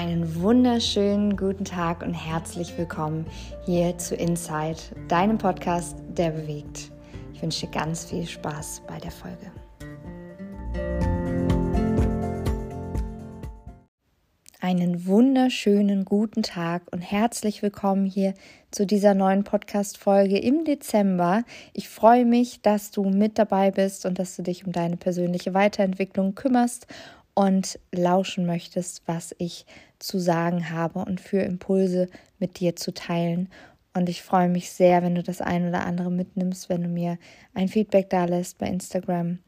Einen wunderschönen guten Tag und herzlich willkommen hier zu Inside, deinem Podcast, der bewegt. Ich wünsche dir ganz viel Spaß bei der Folge. Einen wunderschönen guten Tag und herzlich willkommen hier zu dieser neuen Podcast-Folge im Dezember. Ich freue mich, dass du mit dabei bist und dass du dich um deine persönliche Weiterentwicklung kümmerst und lauschen möchtest, was ich zu sagen habe und für Impulse mit dir zu teilen. Und ich freue mich sehr, wenn du das ein oder andere mitnimmst, wenn du mir ein Feedback da lässt bei Instagram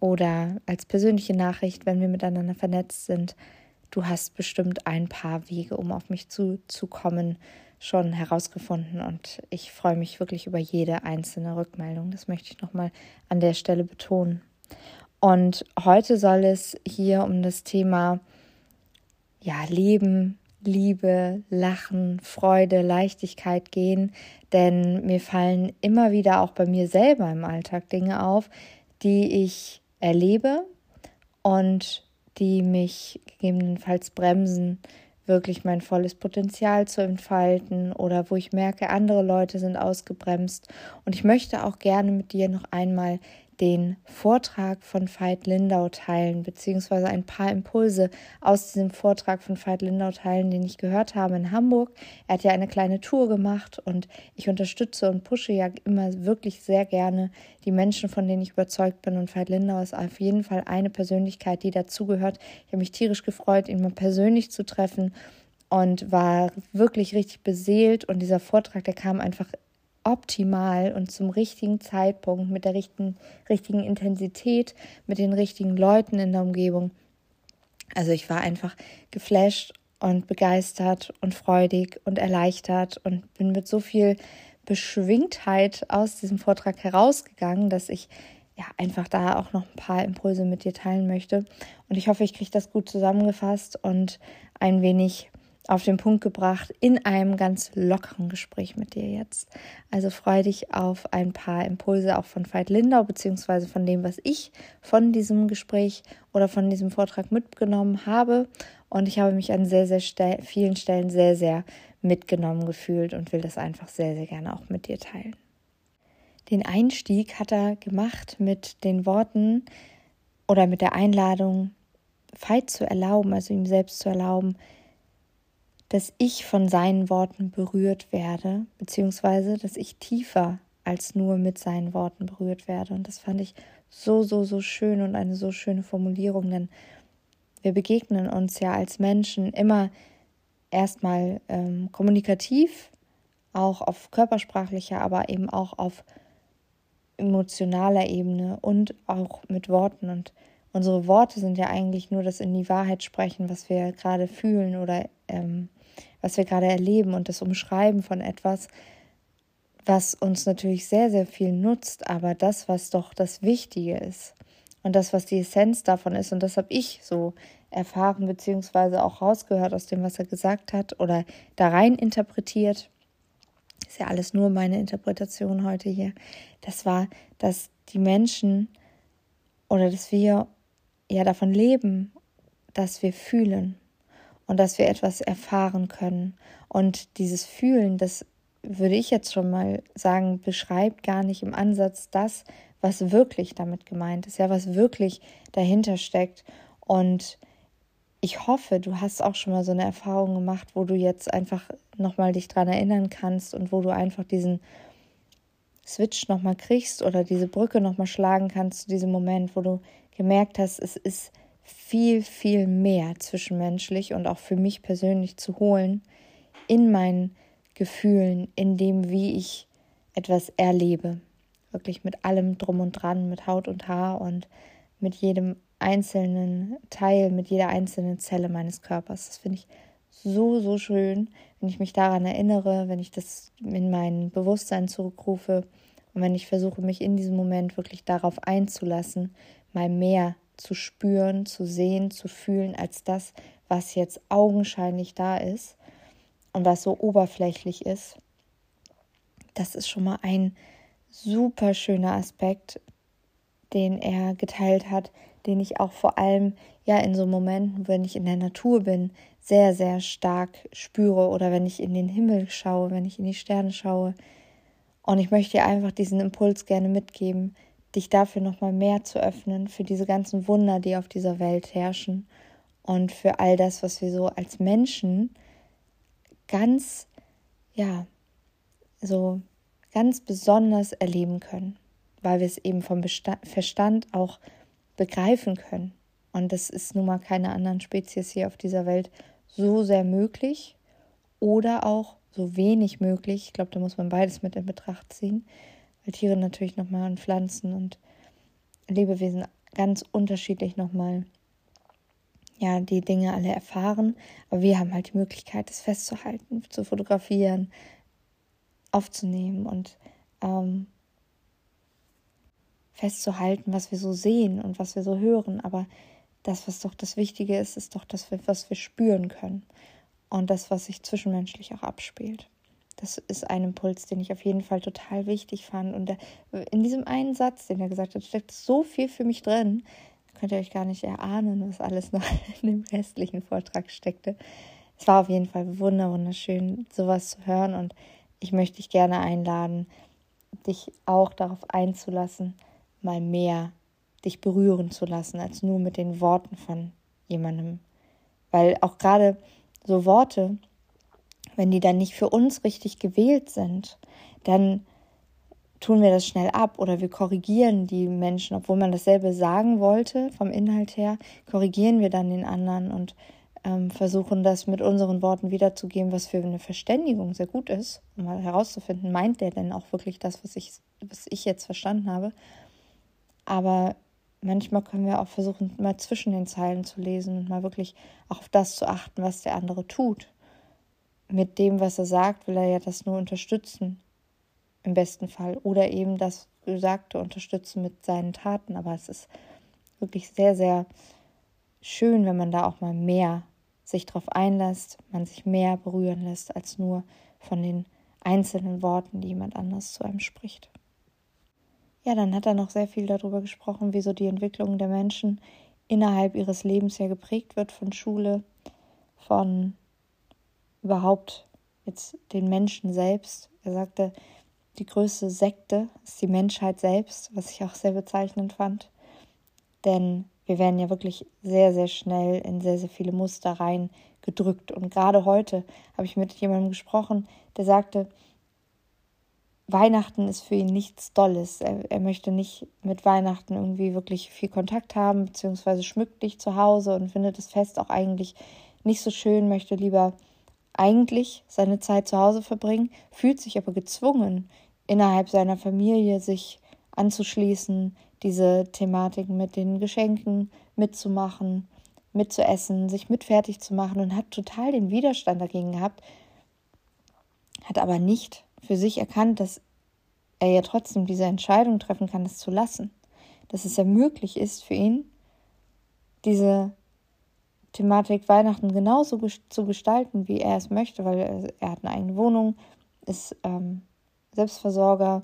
oder als persönliche Nachricht, wenn wir miteinander vernetzt sind. Du hast bestimmt ein paar Wege, um auf mich zuzukommen, schon herausgefunden und ich freue mich wirklich über jede einzelne Rückmeldung. Das möchte ich nochmal an der Stelle betonen. Und heute soll es hier um das Thema ja, Leben, Liebe, Lachen, Freude, Leichtigkeit gehen, denn mir fallen immer wieder auch bei mir selber im Alltag Dinge auf, die ich erlebe und die mich gegebenenfalls bremsen, wirklich mein volles Potenzial zu entfalten oder wo ich merke, andere Leute sind ausgebremst. Und ich möchte auch gerne mit dir noch einmal den Vortrag von Veit Lindau teilen, beziehungsweise ein paar Impulse aus diesem Vortrag von Veit Lindau teilen, den ich gehört habe in Hamburg. Er hat ja eine kleine Tour gemacht und ich unterstütze und pushe ja immer wirklich sehr gerne die Menschen, von denen ich überzeugt bin. Und Veit Lindau ist auf jeden Fall eine Persönlichkeit, die dazugehört. Ich habe mich tierisch gefreut, ihn mal persönlich zu treffen und war wirklich richtig beseelt. Und dieser Vortrag, der kam einfach optimal und zum richtigen Zeitpunkt, mit der richtigen, richtigen Intensität, mit den richtigen Leuten in der Umgebung. Also ich war einfach geflasht und begeistert und freudig und erleichtert und bin mit so viel Beschwingtheit aus diesem Vortrag herausgegangen, dass ich ja einfach da auch noch ein paar Impulse mit dir teilen möchte. Und ich hoffe, ich kriege das gut zusammengefasst und ein wenig auf den Punkt gebracht in einem ganz lockeren Gespräch mit dir jetzt. Also freue dich auf ein paar Impulse auch von Veit Lindau, beziehungsweise von dem, was ich von diesem Gespräch oder von diesem Vortrag mitgenommen habe. Und ich habe mich an sehr, sehr ste vielen Stellen sehr, sehr mitgenommen gefühlt und will das einfach sehr, sehr gerne auch mit dir teilen. Den Einstieg hat er gemacht mit den Worten oder mit der Einladung, Veit zu erlauben, also ihm selbst zu erlauben, dass ich von seinen Worten berührt werde, beziehungsweise dass ich tiefer als nur mit seinen Worten berührt werde. Und das fand ich so, so, so schön und eine so schöne Formulierung, denn wir begegnen uns ja als Menschen immer erstmal ähm, kommunikativ, auch auf körpersprachlicher, aber eben auch auf emotionaler Ebene und auch mit Worten. Und unsere Worte sind ja eigentlich nur das in die Wahrheit sprechen, was wir gerade fühlen oder ähm, was wir gerade erleben und das Umschreiben von etwas, was uns natürlich sehr, sehr viel nutzt, aber das, was doch das Wichtige ist und das, was die Essenz davon ist, und das habe ich so erfahren, beziehungsweise auch rausgehört aus dem, was er gesagt hat oder da rein interpretiert, ist ja alles nur meine Interpretation heute hier, das war, dass die Menschen oder dass wir ja davon leben, dass wir fühlen und dass wir etwas erfahren können. Und dieses Fühlen, das würde ich jetzt schon mal sagen, beschreibt gar nicht im Ansatz das, was wirklich damit gemeint ist, ja, was wirklich dahinter steckt. Und ich hoffe, du hast auch schon mal so eine Erfahrung gemacht, wo du jetzt einfach nochmal dich dran erinnern kannst und wo du einfach diesen Switch nochmal kriegst oder diese Brücke nochmal schlagen kannst zu diesem Moment, wo du gemerkt hast, es ist viel, viel mehr zwischenmenschlich und auch für mich persönlich zu holen in meinen Gefühlen, in dem, wie ich etwas erlebe. Wirklich mit allem drum und dran, mit Haut und Haar und mit jedem einzelnen Teil, mit jeder einzelnen Zelle meines Körpers. Das finde ich so, so schön, wenn ich mich daran erinnere, wenn ich das in mein Bewusstsein zurückrufe und wenn ich versuche, mich in diesem Moment wirklich darauf einzulassen, mal mehr zu spüren, zu sehen, zu fühlen, als das, was jetzt augenscheinlich da ist und was so oberflächlich ist. Das ist schon mal ein super schöner Aspekt, den er geteilt hat, den ich auch vor allem ja in so Momenten, wenn ich in der Natur bin, sehr, sehr stark spüre oder wenn ich in den Himmel schaue, wenn ich in die Sterne schaue. Und ich möchte dir einfach diesen Impuls gerne mitgeben, dich dafür nochmal mehr zu öffnen, für diese ganzen Wunder, die auf dieser Welt herrschen und für all das, was wir so als Menschen ganz, ja, so ganz besonders erleben können, weil wir es eben vom Bestand, Verstand auch begreifen können. Und das ist nun mal keine anderen Spezies hier auf dieser Welt so sehr möglich oder auch so wenig möglich. Ich glaube, da muss man beides mit in Betracht ziehen, weil Tiere natürlich nochmal und Pflanzen und Lebewesen ganz unterschiedlich nochmal ja, die Dinge alle erfahren. Aber wir haben halt die Möglichkeit, das festzuhalten, zu fotografieren, aufzunehmen und ähm, festzuhalten, was wir so sehen und was wir so hören. Aber das, was doch das Wichtige ist, ist doch das, was wir spüren können und das, was sich zwischenmenschlich auch abspielt. Das ist ein Impuls, den ich auf jeden Fall total wichtig fand. Und in diesem einen Satz, den er gesagt hat, steckt so viel für mich drin. Könnt ihr euch gar nicht erahnen, was alles noch in dem restlichen Vortrag steckte. Es war auf jeden Fall wunderschön, sowas zu hören. Und ich möchte dich gerne einladen, dich auch darauf einzulassen, mal mehr dich berühren zu lassen, als nur mit den Worten von jemandem. Weil auch gerade so Worte, wenn die dann nicht für uns richtig gewählt sind, dann tun wir das schnell ab oder wir korrigieren die Menschen, obwohl man dasselbe sagen wollte vom Inhalt her, korrigieren wir dann den anderen und ähm, versuchen das mit unseren Worten wiederzugeben, was für eine Verständigung sehr gut ist, um mal herauszufinden, meint der denn auch wirklich das, was ich, was ich jetzt verstanden habe. Aber manchmal können wir auch versuchen, mal zwischen den Zeilen zu lesen und mal wirklich auch auf das zu achten, was der andere tut. Mit dem, was er sagt, will er ja das nur unterstützen, im besten Fall. Oder eben das Gesagte unterstützen mit seinen Taten. Aber es ist wirklich sehr, sehr schön, wenn man da auch mal mehr sich drauf einlässt, man sich mehr berühren lässt, als nur von den einzelnen Worten, die jemand anders zu einem spricht. Ja, dann hat er noch sehr viel darüber gesprochen, wieso die Entwicklung der Menschen innerhalb ihres Lebens ja geprägt wird von Schule, von überhaupt jetzt den Menschen selbst. Er sagte, die größte Sekte ist die Menschheit selbst, was ich auch sehr bezeichnend fand. Denn wir werden ja wirklich sehr, sehr schnell in sehr, sehr viele Muster rein gedrückt. Und gerade heute habe ich mit jemandem gesprochen, der sagte, Weihnachten ist für ihn nichts Dolles. Er, er, möchte nicht mit Weihnachten irgendwie wirklich viel Kontakt haben, beziehungsweise schmückt dich zu Hause und findet das Fest auch eigentlich nicht so schön, möchte lieber eigentlich seine Zeit zu Hause verbringen, fühlt sich aber gezwungen, innerhalb seiner Familie sich anzuschließen, diese Thematiken mit den Geschenken mitzumachen, mitzuessen, sich mit fertig zu machen und hat total den Widerstand dagegen gehabt, hat aber nicht für sich erkannt, dass er ja trotzdem diese Entscheidung treffen kann, es zu lassen. Dass es ja möglich ist für ihn, diese Thematik Weihnachten genauso zu gestalten, wie er es möchte, weil er, hat eine eigene Wohnung, ist ähm, Selbstversorger.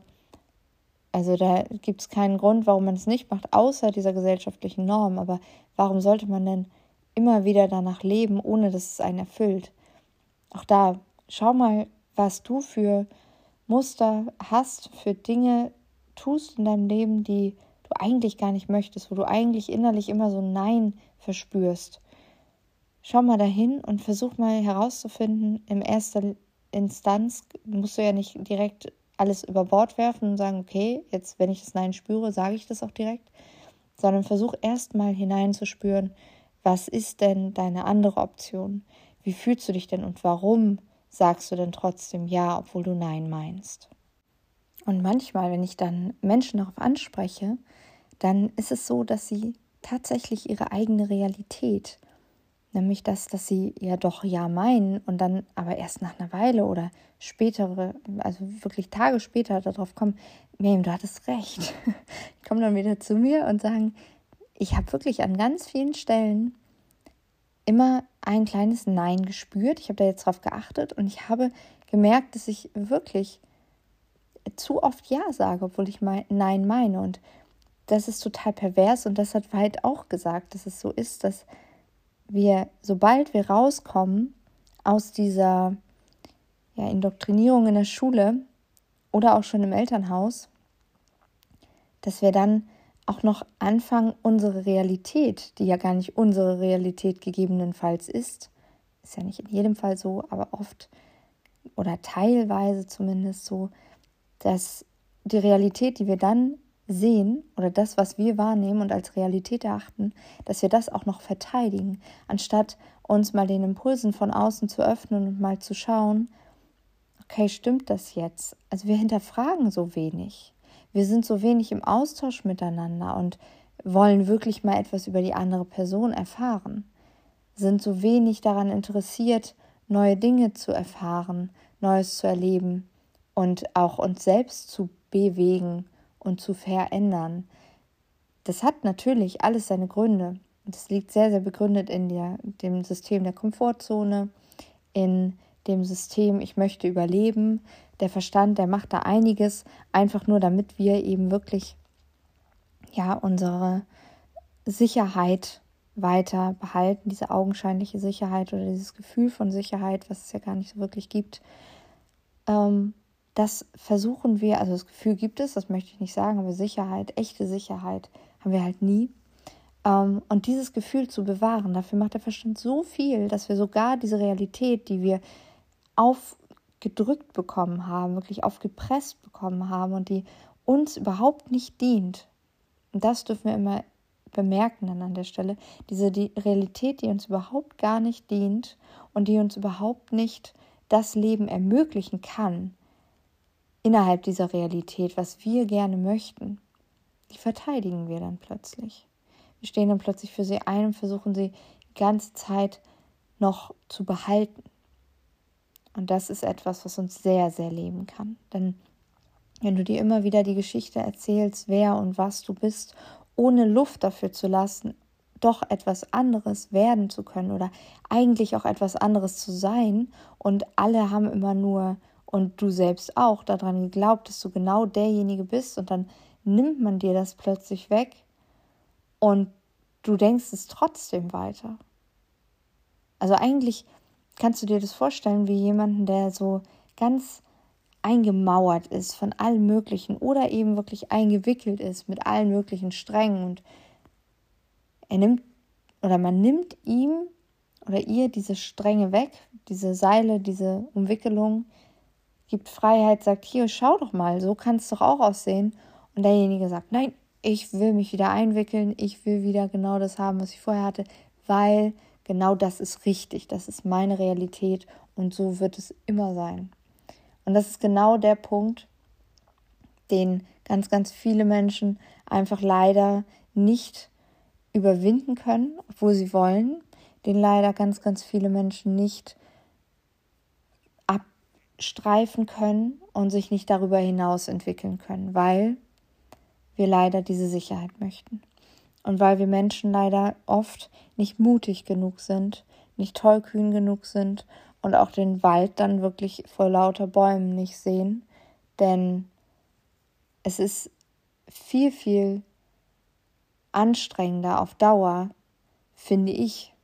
Also da gibt es keinen Grund, warum man es nicht macht, außer dieser gesellschaftlichen Norm. Aber warum sollte man denn immer wieder danach leben, ohne dass es einen erfüllt? Auch da, schau mal, was du für Muster hast, für Dinge tust in deinem Leben, die du eigentlich gar nicht möchtest, wo du eigentlich innerlich immer so Nein verspürst. Schau mal dahin und versuch mal herauszufinden, in erster Instanz musst du ja nicht direkt alles über Bord werfen und sagen, okay, jetzt, wenn ich das Nein spüre, sage ich das auch direkt, sondern versuch erst mal hineinzuspüren, was ist denn deine andere Option? Wie fühlst du dich denn und warum sagst du denn trotzdem Ja, obwohl du Nein meinst. Und manchmal, wenn ich dann Menschen darauf anspreche, dann ist es so, dass sie tatsächlich ihre eigene Realität, nämlich das, dass sie ja doch Ja meinen und dann aber erst nach einer Weile oder spätere, also wirklich Tage später darauf kommen, Miriam, du hattest recht. Die kommen dann wieder zu mir und sagen, ich habe wirklich an ganz vielen Stellen immer ein kleines Nein gespürt. Ich habe da jetzt drauf geachtet und ich habe gemerkt, dass ich wirklich zu oft Ja sage, obwohl ich mein Nein meine. Und das ist total pervers und das hat Veit auch gesagt, dass es so ist, dass wir, sobald wir rauskommen aus dieser ja, Indoktrinierung in der Schule oder auch schon im Elternhaus, dass wir dann auch noch anfangen, unsere Realität, die ja gar nicht unsere Realität gegebenenfalls ist, ist ja nicht in jedem Fall so, aber oft oder teilweise zumindest so, dass die Realität, die wir dann sehen oder das, was wir wahrnehmen und als Realität erachten, dass wir das auch noch verteidigen, anstatt uns mal den Impulsen von außen zu öffnen und mal zu schauen, okay, stimmt das jetzt? Also wir hinterfragen so wenig. Wir sind so wenig im Austausch miteinander und wollen wirklich mal etwas über die andere Person erfahren, sind so wenig daran interessiert, neue Dinge zu erfahren, Neues zu erleben und auch uns selbst zu bewegen und zu verändern. Das hat natürlich alles seine Gründe. Das liegt sehr, sehr begründet in der, dem System der Komfortzone, in dem System, ich möchte überleben. Der Verstand, der macht da einiges, einfach nur damit wir eben wirklich ja unsere Sicherheit weiter behalten, diese augenscheinliche Sicherheit oder dieses Gefühl von Sicherheit, was es ja gar nicht so wirklich gibt. Ähm, das versuchen wir, also das Gefühl gibt es, das möchte ich nicht sagen, aber Sicherheit, echte Sicherheit haben wir halt nie. Ähm, und dieses Gefühl zu bewahren, dafür macht der Verstand so viel, dass wir sogar diese Realität, die wir aufgedrückt bekommen haben, wirklich aufgepresst bekommen haben und die uns überhaupt nicht dient. Und das dürfen wir immer bemerken dann an der Stelle. Diese die Realität, die uns überhaupt gar nicht dient und die uns überhaupt nicht das Leben ermöglichen kann, innerhalb dieser Realität, was wir gerne möchten, die verteidigen wir dann plötzlich. Wir stehen dann plötzlich für sie ein und versuchen sie die ganze Zeit noch zu behalten. Und das ist etwas, was uns sehr, sehr leben kann. Denn wenn du dir immer wieder die Geschichte erzählst, wer und was du bist, ohne Luft dafür zu lassen, doch etwas anderes werden zu können oder eigentlich auch etwas anderes zu sein und alle haben immer nur und du selbst auch daran geglaubt, dass du genau derjenige bist und dann nimmt man dir das plötzlich weg und du denkst es trotzdem weiter. Also eigentlich kannst du dir das vorstellen wie jemanden, der so ganz eingemauert ist von allen möglichen oder eben wirklich eingewickelt ist mit allen möglichen Strängen und er nimmt oder man nimmt ihm oder ihr diese Stränge weg, diese Seile, diese Umwickelung, gibt Freiheit, sagt, hier, schau doch mal, so kann es doch auch aussehen. Und derjenige sagt, nein, ich will mich wieder einwickeln, ich will wieder genau das haben, was ich vorher hatte, weil genau das ist richtig, das ist meine Realität und so wird es immer sein. Und das ist genau der Punkt, den ganz, ganz viele Menschen einfach leider nicht überwinden können, obwohl sie wollen, den leider ganz, ganz viele Menschen nicht abstreifen können und sich nicht darüber hinaus entwickeln können, weil wir leider diese Sicherheit möchten. Und weil wir Menschen leider oft nicht mutig genug sind, nicht tollkühn genug sind und auch den Wald dann wirklich vor lauter Bäumen nicht sehen. Denn es ist viel, viel anstrengender auf Dauer, finde ich,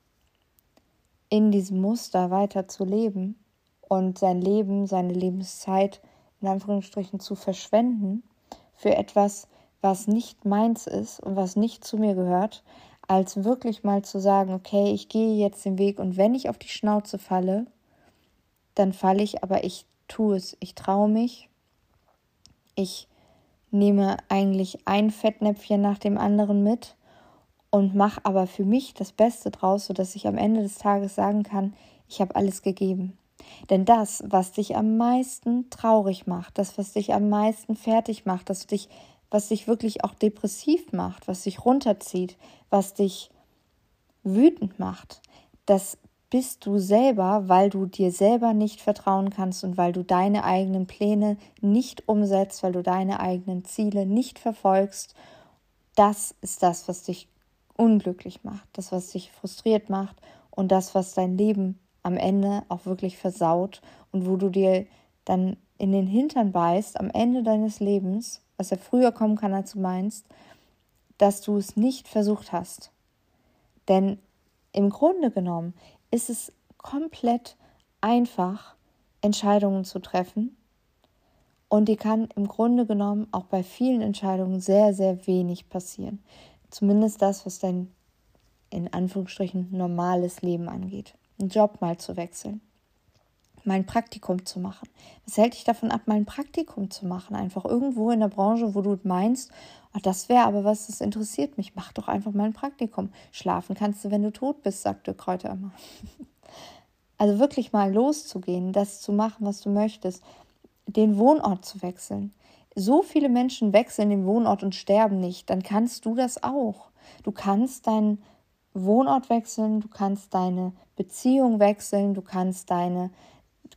in diesem Muster weiter zu leben und sein Leben, seine Lebenszeit in Anführungsstrichen zu verschwenden für etwas, was nicht meins ist und was nicht zu mir gehört, als wirklich mal zu sagen, okay, ich gehe jetzt den Weg und wenn ich auf die Schnauze falle, dann falle ich, aber ich tue es, ich traue mich, ich nehme eigentlich ein Fettnäpfchen nach dem anderen mit und mache aber für mich das Beste draus, sodass ich am Ende des Tages sagen kann, ich habe alles gegeben. Denn das, was dich am meisten traurig macht, das, was dich am meisten fertig macht, das dich, was dich wirklich auch depressiv macht, was dich runterzieht, was dich wütend macht, das bist du selber, weil du dir selber nicht vertrauen kannst und weil du deine eigenen Pläne nicht umsetzt, weil du deine eigenen Ziele nicht verfolgst. Das ist das, was dich unglücklich macht, das, was dich frustriert macht und das, was dein Leben am Ende auch wirklich versaut und wo du dir dann in den Hintern beißt am Ende deines Lebens, was ja früher kommen kann, als du meinst, dass du es nicht versucht hast. Denn im Grunde genommen ist es komplett einfach, Entscheidungen zu treffen. Und dir kann im Grunde genommen auch bei vielen Entscheidungen sehr, sehr wenig passieren. Zumindest das, was dein in Anführungsstrichen normales Leben angeht. Einen Job mal zu wechseln, mal ein Praktikum zu machen. Was hält dich davon ab, mal ein Praktikum zu machen? Einfach irgendwo in der Branche, wo du meinst, oh, das wäre aber was, das interessiert mich. Mach doch einfach mal ein Praktikum. Schlafen kannst du, wenn du tot bist, sagte Kräuter immer. Also wirklich mal loszugehen, das zu machen, was du möchtest, den Wohnort zu wechseln. So viele Menschen wechseln den Wohnort und sterben nicht, dann kannst du das auch. Du kannst deinen Wohnort wechseln, du kannst deine Beziehung wechseln, du kannst deine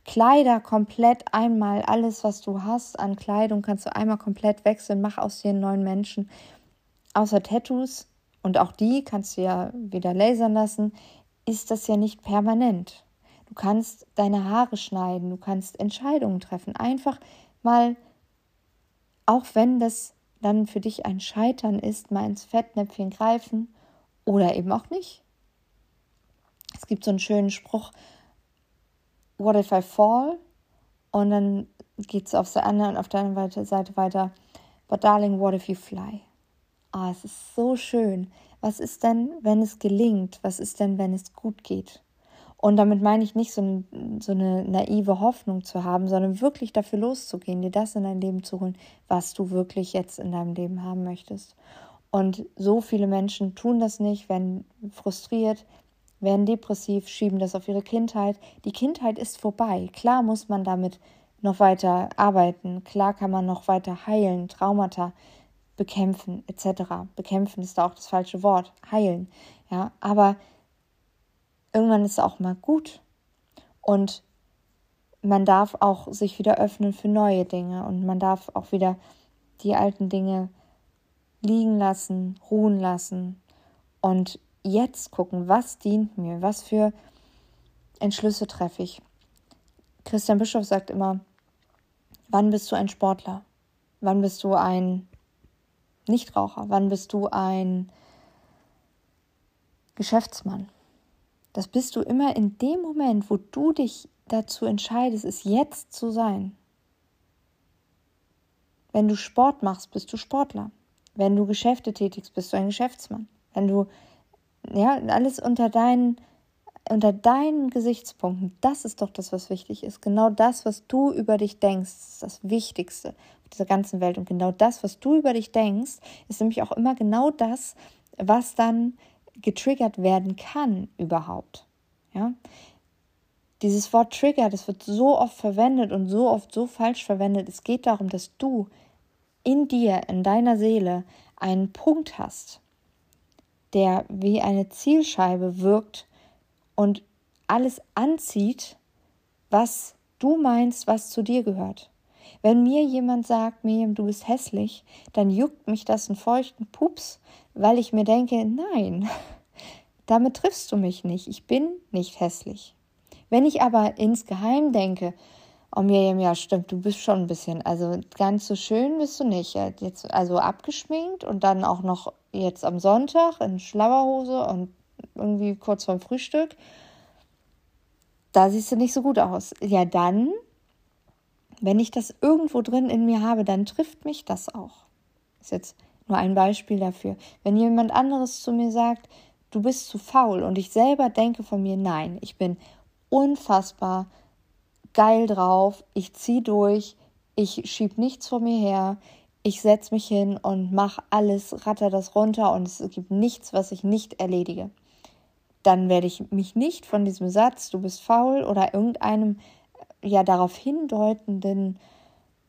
Kleider komplett einmal, alles, was du hast an Kleidung, kannst du einmal komplett wechseln. Mach aus dir einen neuen Menschen. Außer Tattoos, und auch die kannst du ja wieder lasern lassen, ist das ja nicht permanent. Du kannst deine Haare schneiden, du kannst Entscheidungen treffen. Einfach mal, auch wenn das dann für dich ein Scheitern ist, mal ins Fettnäpfchen greifen oder eben auch nicht. Es gibt so einen schönen Spruch, What if I fall? Und dann geht es auf der anderen, auf der anderen Seite weiter, But darling, what if you fly? Ah, es ist so schön. Was ist denn, wenn es gelingt? Was ist denn, wenn es gut geht? Und damit meine ich nicht so, so, eine naive Hoffnung zu haben, sondern wirklich dafür loszugehen, dir das in dein Leben zu holen, was du wirklich jetzt in deinem Leben haben möchtest. Und so viele Menschen tun das nicht, werden frustriert, werden depressiv, schieben das auf ihre Kindheit. Die Kindheit ist vorbei. Klar muss man damit noch weiter arbeiten. Klar kann man noch weiter heilen, Traumata bekämpfen, etc. Bekämpfen ist da auch das falsche Wort. Heilen. Ja, aber irgendwann ist es auch mal gut. Und man darf auch sich wieder öffnen für neue Dinge und man darf auch wieder die alten Dinge liegen lassen, ruhen lassen und jetzt gucken, was dient mir, was für Entschlüsse treffe ich. Christian Bischof sagt immer, wann bist du ein Sportler? Wann bist du ein Nichtraucher? Wann bist du ein Geschäftsmann? Das bist du immer in dem Moment, wo du dich dazu entscheidest, es jetzt zu sein. Wenn du Sport machst, bist du Sportler. Wenn du Geschäfte tätigst, bist du ein Geschäftsmann. Wenn du ja, alles unter deinen, unter deinen Gesichtspunkten. Das ist doch das, was wichtig ist. Genau das, was du über dich denkst, ist das Wichtigste auf dieser ganzen Welt. Und genau das, was du über dich denkst, ist nämlich auch immer genau das, was dann getriggert werden kann überhaupt. Ja? Dieses Wort Trigger, das wird so oft verwendet und so oft so falsch verwendet. Es geht darum, dass du in dir, in deiner Seele einen Punkt hast, der wie eine Zielscheibe wirkt und alles anzieht, was du meinst, was zu dir gehört. Wenn mir jemand sagt, Miriam, du bist hässlich, dann juckt mich das einen feuchten Pups, weil ich mir denke, nein, damit triffst du mich nicht, ich bin nicht hässlich. Wenn ich aber insgeheim denke, oh Miriam, ja stimmt, du bist schon ein bisschen, also ganz so schön bist du nicht. Jetzt also abgeschminkt und dann auch noch jetzt am Sonntag in Schlabberhose und irgendwie kurz vorm Frühstück, da siehst du nicht so gut aus. Ja, dann, wenn ich das irgendwo drin in mir habe, dann trifft mich das auch. Ist jetzt nur ein Beispiel dafür. Wenn jemand anderes zu mir sagt, du bist zu faul und ich selber denke von mir, nein, ich bin unfassbar geil drauf, ich ziehe durch, ich schieb nichts vor mir her, ich setze mich hin und mache alles, ratter das runter und es gibt nichts, was ich nicht erledige. Dann werde ich mich nicht von diesem Satz, du bist faul oder irgendeinem ja darauf hindeutenden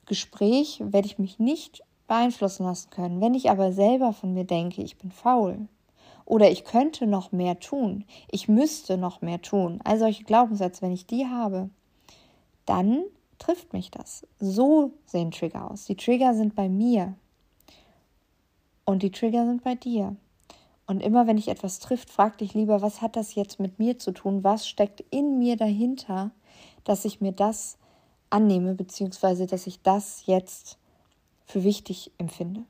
Gespräch, werde ich mich nicht beeinflussen lassen können. Wenn ich aber selber von mir denke, ich bin faul oder ich könnte noch mehr tun, ich müsste noch mehr tun, all solche Glaubenssätze, wenn ich die habe, dann trifft mich das. So sehen Trigger aus. Die Trigger sind bei mir und die Trigger sind bei dir. Und immer wenn dich etwas trifft, frag dich lieber, was hat das jetzt mit mir zu tun? Was steckt in mir dahinter, dass ich mir das annehme, beziehungsweise dass ich das jetzt für wichtig empfinde?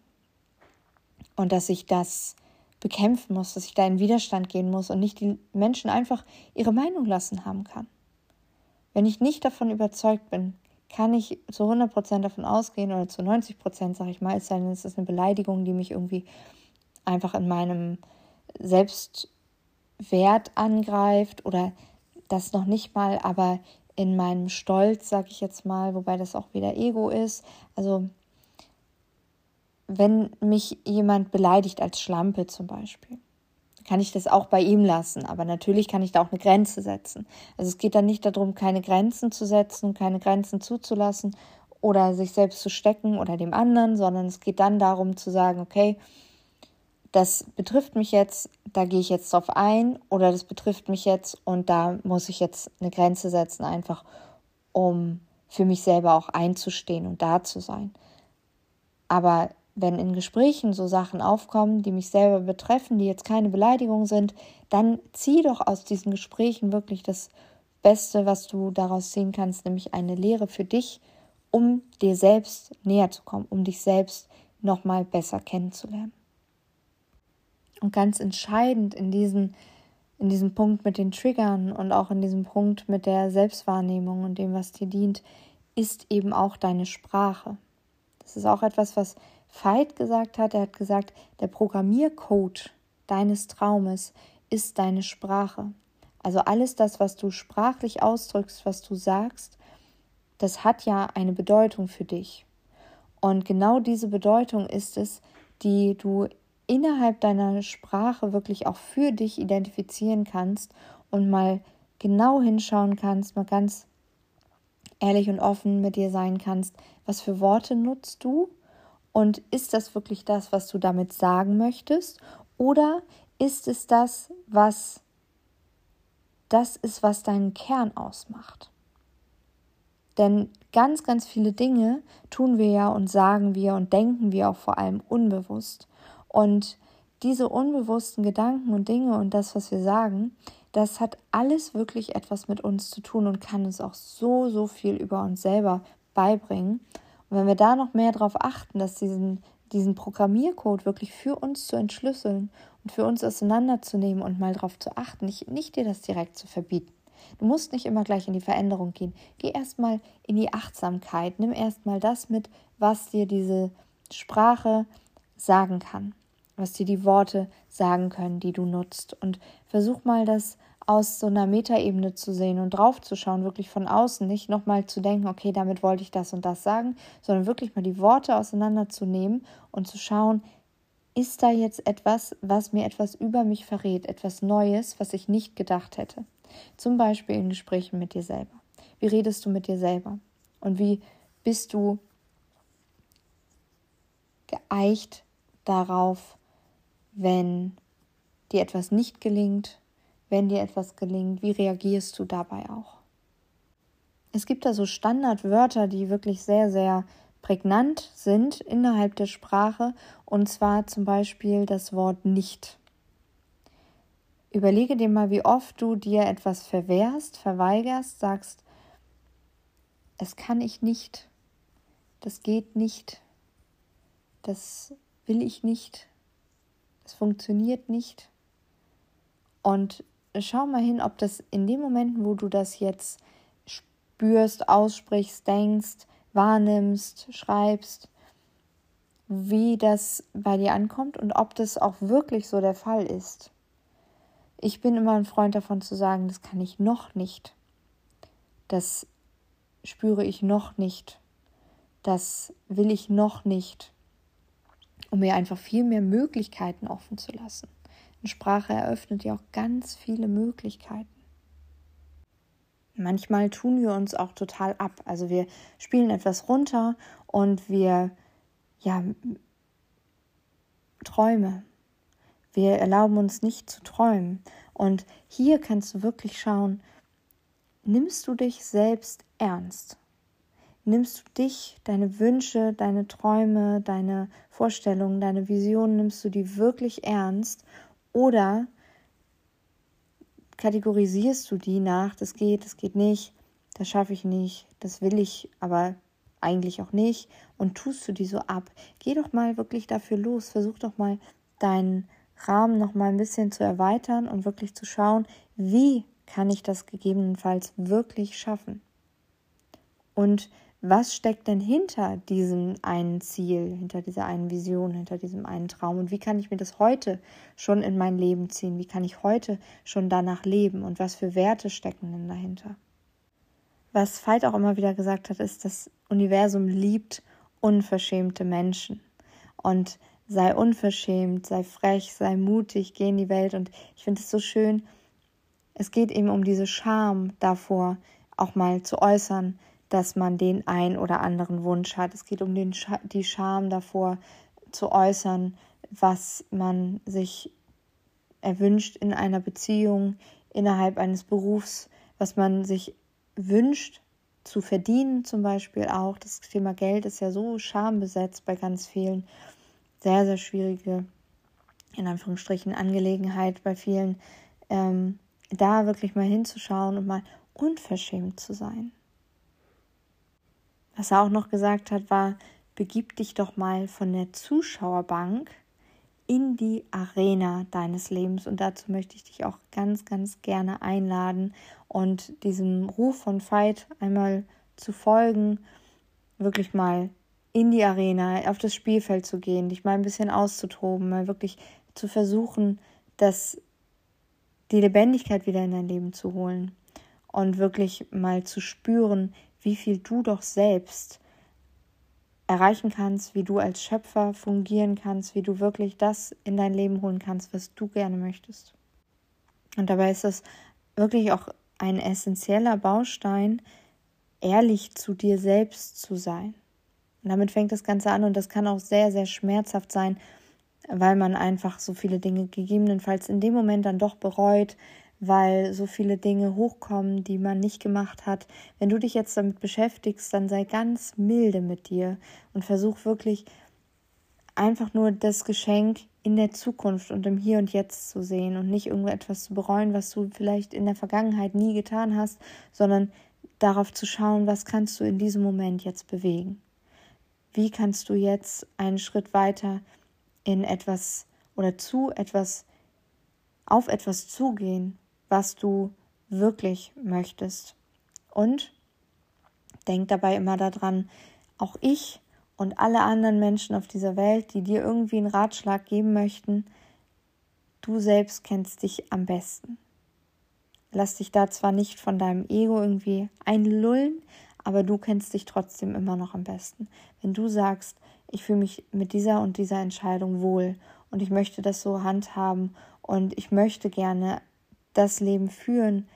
und dass ich das bekämpfen muss, dass ich da in Widerstand gehen muss und nicht die Menschen einfach ihre Meinung lassen haben kann. Wenn ich nicht davon überzeugt bin, kann ich zu 100% davon ausgehen oder zu 90%, sage ich mal, es sei denn, es ist eine Beleidigung, die mich irgendwie einfach in meinem Selbstwert angreift oder das noch nicht mal, aber in meinem Stolz, sage ich jetzt mal, wobei das auch wieder Ego ist. Also wenn mich jemand beleidigt als Schlampe zum Beispiel, kann ich das auch bei ihm lassen. Aber natürlich kann ich da auch eine Grenze setzen. Also es geht dann nicht darum, keine Grenzen zu setzen, keine Grenzen zuzulassen oder sich selbst zu stecken oder dem anderen, sondern es geht dann darum zu sagen, okay, das betrifft mich jetzt, da gehe ich jetzt drauf ein oder das betrifft mich jetzt und da muss ich jetzt eine Grenze setzen, einfach um für mich selber auch einzustehen und da zu sein. Aber wenn in Gesprächen so Sachen aufkommen, die mich selber betreffen, die jetzt keine Beleidigung sind, dann zieh doch aus diesen Gesprächen wirklich das Beste, was du daraus ziehen kannst, nämlich eine Lehre für dich, um dir selbst näher zu kommen, um dich selbst nochmal besser kennenzulernen. Und ganz entscheidend in diesen in diesem Punkt mit den Triggern und auch in diesem Punkt mit der Selbstwahrnehmung und dem, was dir dient, ist eben auch deine Sprache. Das ist auch etwas, was Veit gesagt hat. Er hat gesagt, der Programmiercode deines Traumes ist deine Sprache. Also alles das, was du sprachlich ausdrückst, was du sagst, das hat ja eine Bedeutung für dich. Und genau diese Bedeutung ist es, die du innerhalb deiner Sprache wirklich auch für dich identifizieren kannst und mal genau hinschauen kannst, mal ganz ehrlich und offen mit dir sein kannst, was für Worte nutzt du und ist das wirklich das, was du damit sagen möchtest? Oder ist es das, was das ist, was deinen Kern ausmacht? Denn ganz, ganz viele Dinge tun wir ja und sagen wir und denken wir auch vor allem unbewusst. Und diese unbewussten Gedanken und Dinge und das, was wir sagen, das hat alles wirklich etwas mit uns zu tun und kann uns auch so, so viel über uns selber beibringen. Und wenn wir da noch mehr darauf achten, dass diesen, diesen Programmiercode wirklich für uns zu entschlüsseln und für uns auseinanderzunehmen und mal darauf zu achten, nicht, nicht dir das direkt zu verbieten. Du musst nicht immer gleich in die Veränderung gehen. Geh erstmal in die Achtsamkeit. Nimm erstmal das mit, was dir diese Sprache sagen kann, was dir die Worte sagen können, die du nutzt. Und versuch mal das aus so einer Metaebene zu sehen und drauf zu schauen, wirklich von außen, nicht nochmal zu denken, okay, damit wollte ich das und das sagen, sondern wirklich mal die Worte auseinanderzunehmen und zu schauen, ist da jetzt etwas, was mir etwas über mich verrät, etwas Neues, was ich nicht gedacht hätte. Zum Beispiel in Gesprächen mit dir selber. Wie redest du mit dir selber? Und wie bist du geeicht darauf, wenn dir etwas nicht gelingt, wenn dir etwas gelingt? Wie reagierst du dabei auch? Es gibt da so Standardwörter, die wirklich sehr, sehr prägnant sind innerhalb der Sprache, und zwar zum Beispiel das Wort nicht. Überlege dir mal, wie oft du dir etwas verwehrst, verweigerst, sagst, es kann ich nicht, das geht nicht, das will ich nicht, das funktioniert nicht. Und schau mal hin, ob das in den Momenten, wo du das jetzt spürst, aussprichst, denkst, wahrnimmst, schreibst, wie das bei dir ankommt und ob das auch wirklich so der Fall ist. Ich bin immer ein Freund davon zu sagen, das kann ich noch nicht. Das spüre ich noch nicht. Das will ich noch nicht. Um mir einfach viel mehr Möglichkeiten offen zu lassen. Und Sprache eröffnet ja auch ganz viele Möglichkeiten. Manchmal tun wir uns auch total ab. Also wir spielen etwas runter und wir, ja, Träume. Wir erlauben uns nicht zu träumen. Und hier kannst du wirklich schauen, nimmst du dich selbst ernst? Nimmst du dich, deine Wünsche, deine Träume, deine Vorstellungen, deine Visionen, nimmst du die wirklich ernst oder kategorisierst du die nach, das geht, das geht nicht, das schaffe ich nicht, das will ich, aber eigentlich auch nicht und tust du die so ab. Geh doch mal wirklich dafür los, versuch doch mal deinen Rahmen noch mal ein bisschen zu erweitern und wirklich zu schauen, wie kann ich das gegebenenfalls wirklich schaffen? Und was steckt denn hinter diesem einen Ziel, hinter dieser einen Vision, hinter diesem einen Traum? Und wie kann ich mir das heute schon in mein Leben ziehen? Wie kann ich heute schon danach leben? Und was für Werte stecken denn dahinter? Was Veit auch immer wieder gesagt hat, ist, das Universum liebt unverschämte Menschen. Und sei unverschämt, sei frech, sei mutig, geh in die Welt. Und ich finde es so schön, es geht eben um diese Scham davor, auch mal zu äußern, dass man den ein oder anderen Wunsch hat. Es geht um den Sch die Scham davor zu äußern, was man sich erwünscht in einer Beziehung, innerhalb eines Berufs, was man sich wünscht zu verdienen, zum Beispiel auch. Das Thema Geld ist ja so schambesetzt bei ganz vielen. Sehr, sehr schwierige, in Anführungsstrichen, Angelegenheit bei vielen. Ähm, da wirklich mal hinzuschauen und mal unverschämt zu sein. Was er auch noch gesagt hat, war, begib dich doch mal von der Zuschauerbank in die Arena deines Lebens. Und dazu möchte ich dich auch ganz, ganz gerne einladen und diesem Ruf von Fight einmal zu folgen, wirklich mal in die Arena, auf das Spielfeld zu gehen, dich mal ein bisschen auszutoben, mal wirklich zu versuchen, dass die Lebendigkeit wieder in dein Leben zu holen und wirklich mal zu spüren, wie viel du doch selbst erreichen kannst, wie du als Schöpfer fungieren kannst, wie du wirklich das in dein Leben holen kannst, was du gerne möchtest. Und dabei ist es wirklich auch ein essentieller Baustein, ehrlich zu dir selbst zu sein. Und damit fängt das Ganze an und das kann auch sehr, sehr schmerzhaft sein, weil man einfach so viele Dinge gegebenenfalls in dem Moment dann doch bereut, weil so viele Dinge hochkommen, die man nicht gemacht hat. Wenn du dich jetzt damit beschäftigst, dann sei ganz milde mit dir und versuch wirklich einfach nur das Geschenk in der Zukunft und im Hier und Jetzt zu sehen und nicht irgendetwas zu bereuen, was du vielleicht in der Vergangenheit nie getan hast, sondern darauf zu schauen, was kannst du in diesem Moment jetzt bewegen. Wie kannst du jetzt einen Schritt weiter in etwas oder zu etwas, auf etwas zugehen, was du wirklich möchtest. Und denk dabei immer daran, auch ich und alle anderen Menschen auf dieser Welt, die dir irgendwie einen Ratschlag geben möchten, du selbst kennst dich am besten. Lass dich da zwar nicht von deinem Ego irgendwie einlullen, aber du kennst dich trotzdem immer noch am besten. Wenn du sagst, ich fühle mich mit dieser und dieser Entscheidung wohl und ich möchte das so handhaben und ich möchte gerne das Leben führen,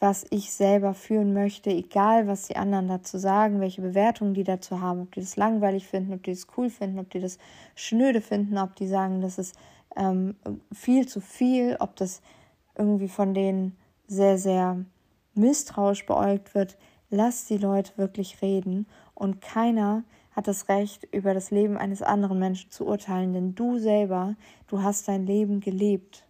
was ich selber führen möchte, egal was die anderen dazu sagen, welche Bewertungen die dazu haben, ob die das langweilig finden, ob die das cool finden, ob die das schnöde finden, ob die sagen, das ist ähm, viel zu viel, ob das irgendwie von denen sehr, sehr misstrauisch beäugt wird. Lass die Leute wirklich reden und keiner hat das Recht, über das Leben eines anderen Menschen zu urteilen, denn du selber, du hast dein Leben gelebt.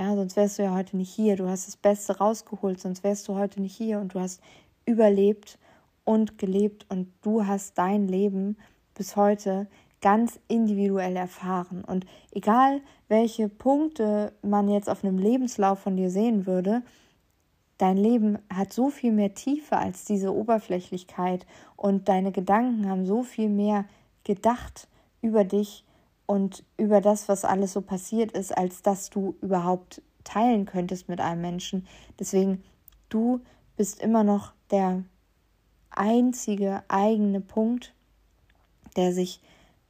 Ja, sonst wärst du ja heute nicht hier. Du hast das Beste rausgeholt, sonst wärst du heute nicht hier und du hast überlebt und gelebt und du hast dein Leben bis heute ganz individuell erfahren. Und egal, welche Punkte man jetzt auf einem Lebenslauf von dir sehen würde, Dein Leben hat so viel mehr Tiefe als diese Oberflächlichkeit und deine Gedanken haben so viel mehr gedacht über dich und über das, was alles so passiert ist, als dass du überhaupt teilen könntest mit einem Menschen. Deswegen, du bist immer noch der einzige eigene Punkt, der sich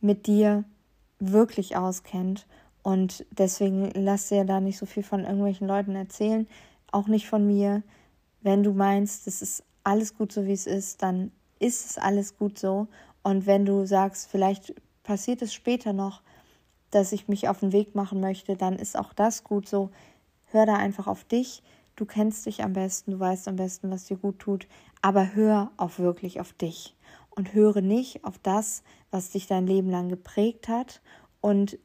mit dir wirklich auskennt. Und deswegen lass dir da nicht so viel von irgendwelchen Leuten erzählen, auch nicht von mir. Wenn du meinst, es ist alles gut so, wie es ist, dann ist es alles gut so. Und wenn du sagst, vielleicht passiert es später noch, dass ich mich auf den Weg machen möchte, dann ist auch das gut so. Hör da einfach auf dich. Du kennst dich am besten, du weißt am besten, was dir gut tut, aber hör auch wirklich auf dich und höre nicht auf das, was dich dein Leben lang geprägt hat und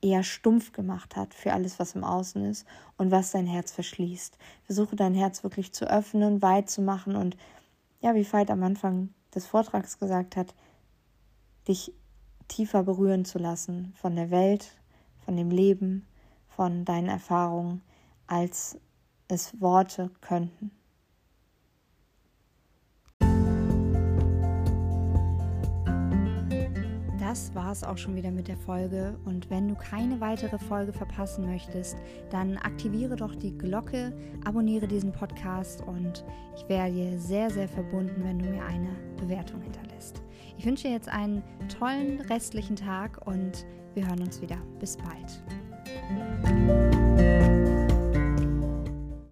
eher stumpf gemacht hat für alles, was im Außen ist und was dein Herz verschließt. Versuche dein Herz wirklich zu öffnen, weit zu machen und ja, wie Veit am Anfang des Vortrags gesagt hat, dich tiefer berühren zu lassen von der Welt, von dem Leben, von deinen Erfahrungen, als es Worte könnten. das war es auch schon wieder mit der Folge. Und wenn du keine weitere Folge verpassen möchtest, dann aktiviere doch die Glocke, abonniere diesen Podcast und ich wäre dir sehr, sehr verbunden, wenn du mir eine Bewertung hinterlässt. Ich wünsche dir jetzt einen tollen restlichen Tag und wir hören uns wieder. Bis bald.